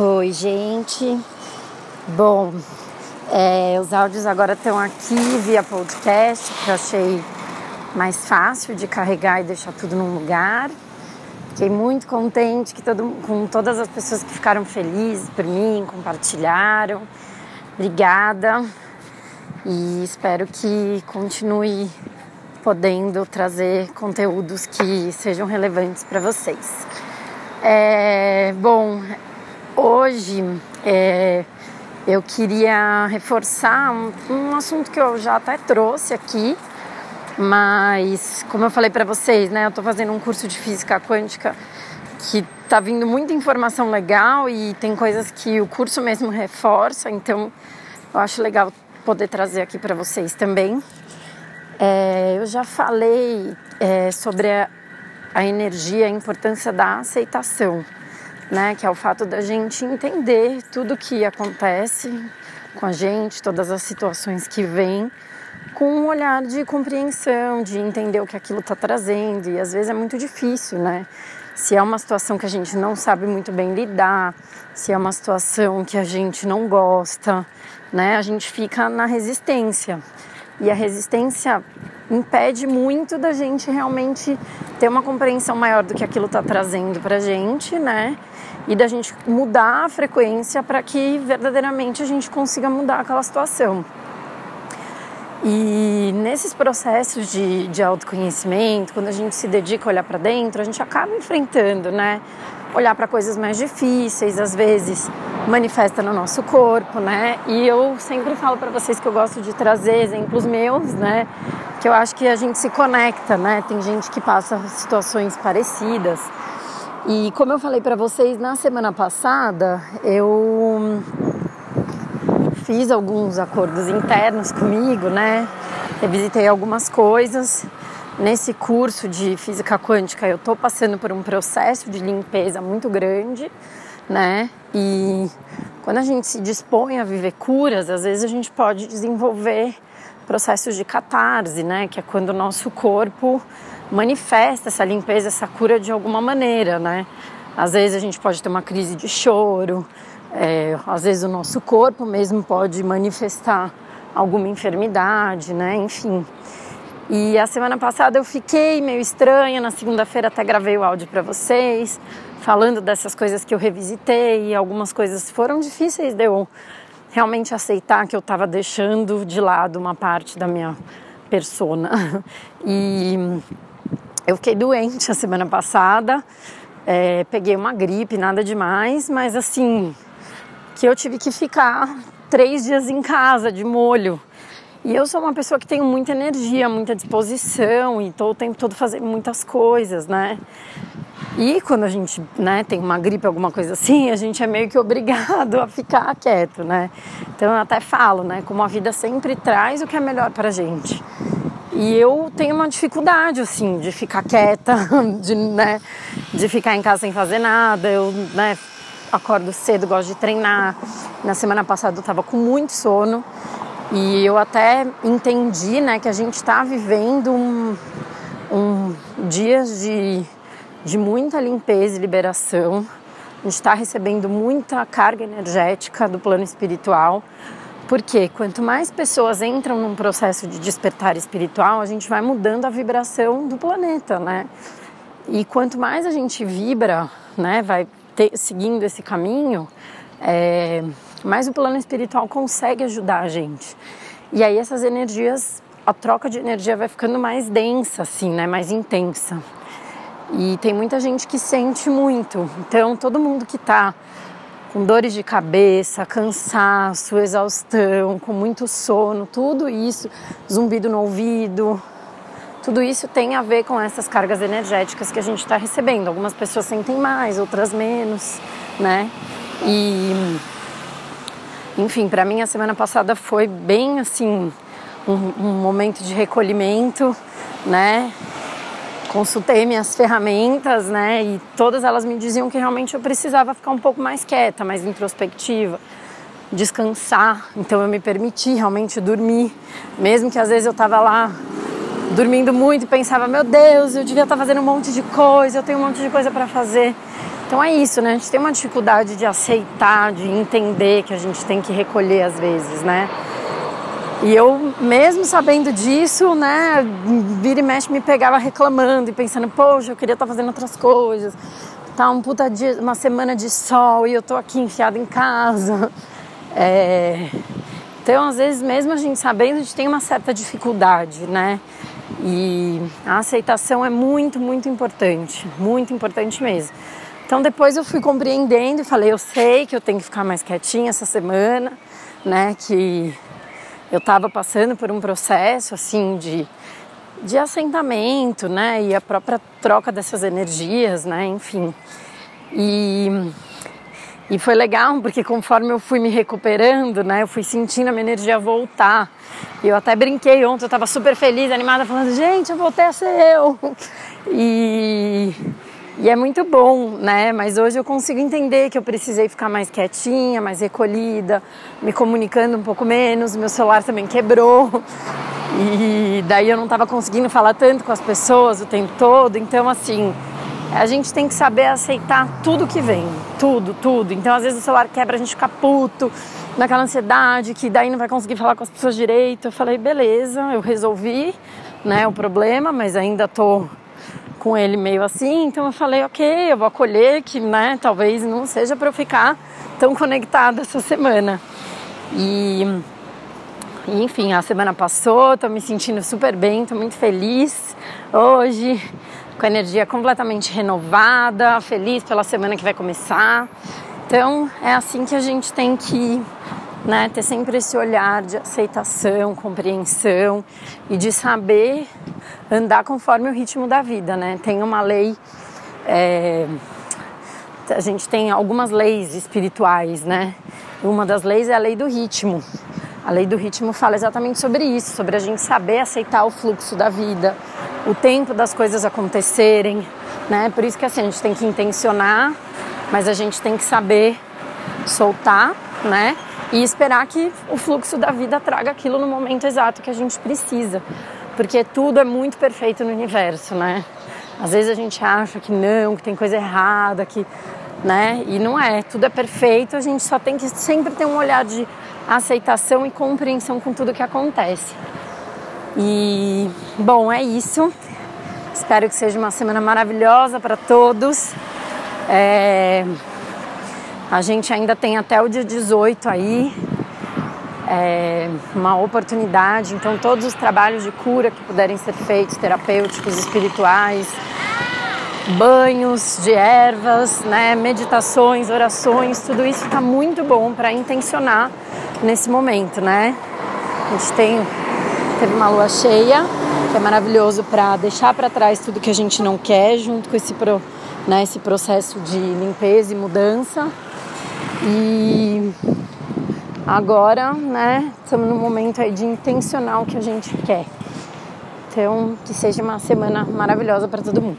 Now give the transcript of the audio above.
Oi, gente. Bom, é, os áudios agora estão aqui via podcast, que eu achei mais fácil de carregar e deixar tudo num lugar. Fiquei muito contente que todo, com todas as pessoas que ficaram felizes por mim, compartilharam. Obrigada e espero que continue podendo trazer conteúdos que sejam relevantes para vocês. É, bom, hoje é, eu queria reforçar um, um, assunto que eu já até trouxe aqui, mas como eu falei para vocês, né, eu estou fazendo um curso de física quântica que está vindo muita informação legal e tem coisas que o curso mesmo reforça, então eu acho legal poder trazer aqui para vocês também. É, eu já falei é, sobre a, a energia, a importância da aceitação, né? Que é o fato da gente entender tudo que acontece com a gente, todas as situações que vêm, com um olhar de compreensão, de entender o que aquilo está trazendo. E às vezes é muito difícil, né? Se é uma situação que a gente não sabe muito bem lidar, se é uma situação que a gente não gosta, né? A gente fica na resistência. E a resistência impede muito da gente realmente ter uma compreensão maior do que aquilo está trazendo para gente, né? E da gente mudar a frequência para que verdadeiramente a gente consiga mudar aquela situação. E nesses processos de, de autoconhecimento, quando a gente se dedica a olhar para dentro, a gente acaba enfrentando, né? Olhar para coisas mais difíceis, às vezes manifesta no nosso corpo, né? E eu sempre falo para vocês que eu gosto de trazer exemplos meus, né? Que eu acho que a gente se conecta, né? Tem gente que passa situações parecidas. E como eu falei para vocês na semana passada, eu fiz alguns acordos internos comigo, né? Revisitei algumas coisas. Nesse curso de física quântica, eu estou passando por um processo de limpeza muito grande, né? E quando a gente se dispõe a viver curas, às vezes a gente pode desenvolver processos de catarse, né? Que é quando o nosso corpo manifesta essa limpeza, essa cura de alguma maneira, né? Às vezes a gente pode ter uma crise de choro, é, às vezes o nosso corpo mesmo pode manifestar alguma enfermidade, né? Enfim. E a semana passada eu fiquei meio estranha, na segunda-feira até gravei o áudio para vocês, falando dessas coisas que eu revisitei, algumas coisas foram difíceis de eu realmente aceitar que eu estava deixando de lado uma parte da minha persona. E eu fiquei doente a semana passada, é, peguei uma gripe, nada demais, mas assim, que eu tive que ficar três dias em casa de molho. E eu sou uma pessoa que tenho muita energia, muita disposição e estou o tempo todo fazendo muitas coisas, né? E quando a gente né, tem uma gripe, alguma coisa assim, a gente é meio que obrigado a ficar quieto, né? Então eu até falo, né? Como a vida sempre traz o que é melhor pra gente. E eu tenho uma dificuldade, assim, de ficar quieta, de, né, de ficar em casa sem fazer nada. Eu, né, acordo cedo, gosto de treinar. Na semana passada eu estava com muito sono e eu até entendi né, que a gente está vivendo um, um dias de, de muita limpeza e liberação. A gente está recebendo muita carga energética do plano espiritual. Porque quanto mais pessoas entram num processo de despertar espiritual, a gente vai mudando a vibração do planeta, né? E quanto mais a gente vibra, né, vai te, seguindo esse caminho, é, mais o plano espiritual consegue ajudar a gente. E aí essas energias, a troca de energia vai ficando mais densa, assim, né? Mais intensa. E tem muita gente que sente muito. Então todo mundo que está com dores de cabeça, cansaço, exaustão, com muito sono, tudo isso, zumbido no ouvido, tudo isso tem a ver com essas cargas energéticas que a gente está recebendo. Algumas pessoas sentem mais, outras menos, né? E, enfim, para mim a semana passada foi bem assim um, um momento de recolhimento, né? Consultei minhas ferramentas, né? E todas elas me diziam que realmente eu precisava ficar um pouco mais quieta, mais introspectiva, descansar. Então eu me permiti realmente dormir, mesmo que às vezes eu estava lá dormindo muito e pensava, meu Deus, eu devia estar fazendo um monte de coisa, eu tenho um monte de coisa para fazer. Então é isso, né? A gente tem uma dificuldade de aceitar, de entender que a gente tem que recolher às vezes, né? E eu, mesmo sabendo disso, né, vira e mexe me pegava reclamando e pensando, poxa, eu queria estar fazendo outras coisas. Tá um puta dia, uma semana de sol e eu tô aqui enfiada em casa. É... Então, às vezes, mesmo a gente sabendo, a gente tem uma certa dificuldade, né? E a aceitação é muito, muito importante, muito importante mesmo. Então, depois eu fui compreendendo e falei, eu sei que eu tenho que ficar mais quietinha essa semana, né? Que eu estava passando por um processo assim de, de assentamento, né? E a própria troca dessas energias, né? Enfim. E, e foi legal porque conforme eu fui me recuperando, né? Eu fui sentindo a minha energia voltar. Eu até brinquei ontem, eu estava super feliz, animada, falando, gente, eu voltei a ser eu. E e é muito bom, né? Mas hoje eu consigo entender que eu precisei ficar mais quietinha, mais recolhida, me comunicando um pouco menos. Meu celular também quebrou. E daí eu não estava conseguindo falar tanto com as pessoas o tempo todo. Então, assim, a gente tem que saber aceitar tudo que vem. Tudo, tudo. Então, às vezes o celular quebra, a gente fica puto, naquela ansiedade, que daí não vai conseguir falar com as pessoas direito. Eu falei, beleza, eu resolvi né, o problema, mas ainda tô com ele meio assim, então eu falei, ok, eu vou acolher que, né, talvez não seja para eu ficar tão conectada essa semana. E, enfim, a semana passou, tô me sentindo super bem, tô muito feliz hoje, com a energia completamente renovada, feliz pela semana que vai começar. Então é assim que a gente tem que né, ter sempre esse olhar de aceitação, compreensão e de saber andar conforme o ritmo da vida, né? Tem uma lei, é, a gente tem algumas leis espirituais, né? Uma das leis é a lei do ritmo. A lei do ritmo fala exatamente sobre isso, sobre a gente saber aceitar o fluxo da vida, o tempo das coisas acontecerem, né? Por isso que assim, a gente tem que intencionar, mas a gente tem que saber soltar, né? E esperar que o fluxo da vida traga aquilo no momento exato que a gente precisa, porque tudo é muito perfeito no universo, né? Às vezes a gente acha que não, que tem coisa errada, que, né? E não é, tudo é perfeito, a gente só tem que sempre ter um olhar de aceitação e compreensão com tudo que acontece. E bom, é isso. Espero que seja uma semana maravilhosa para todos. É... A gente ainda tem até o dia 18 aí é, uma oportunidade. Então, todos os trabalhos de cura que puderem ser feitos, terapêuticos, espirituais, banhos de ervas, né, meditações, orações, tudo isso está muito bom para intencionar nesse momento, né? A gente tem teve uma lua cheia, que é maravilhoso para deixar para trás tudo que a gente não quer, junto com esse, pro, né, esse processo de limpeza e mudança. E agora, né, estamos no momento aí de intencionar o que a gente quer. Então, que seja uma semana maravilhosa para todo mundo.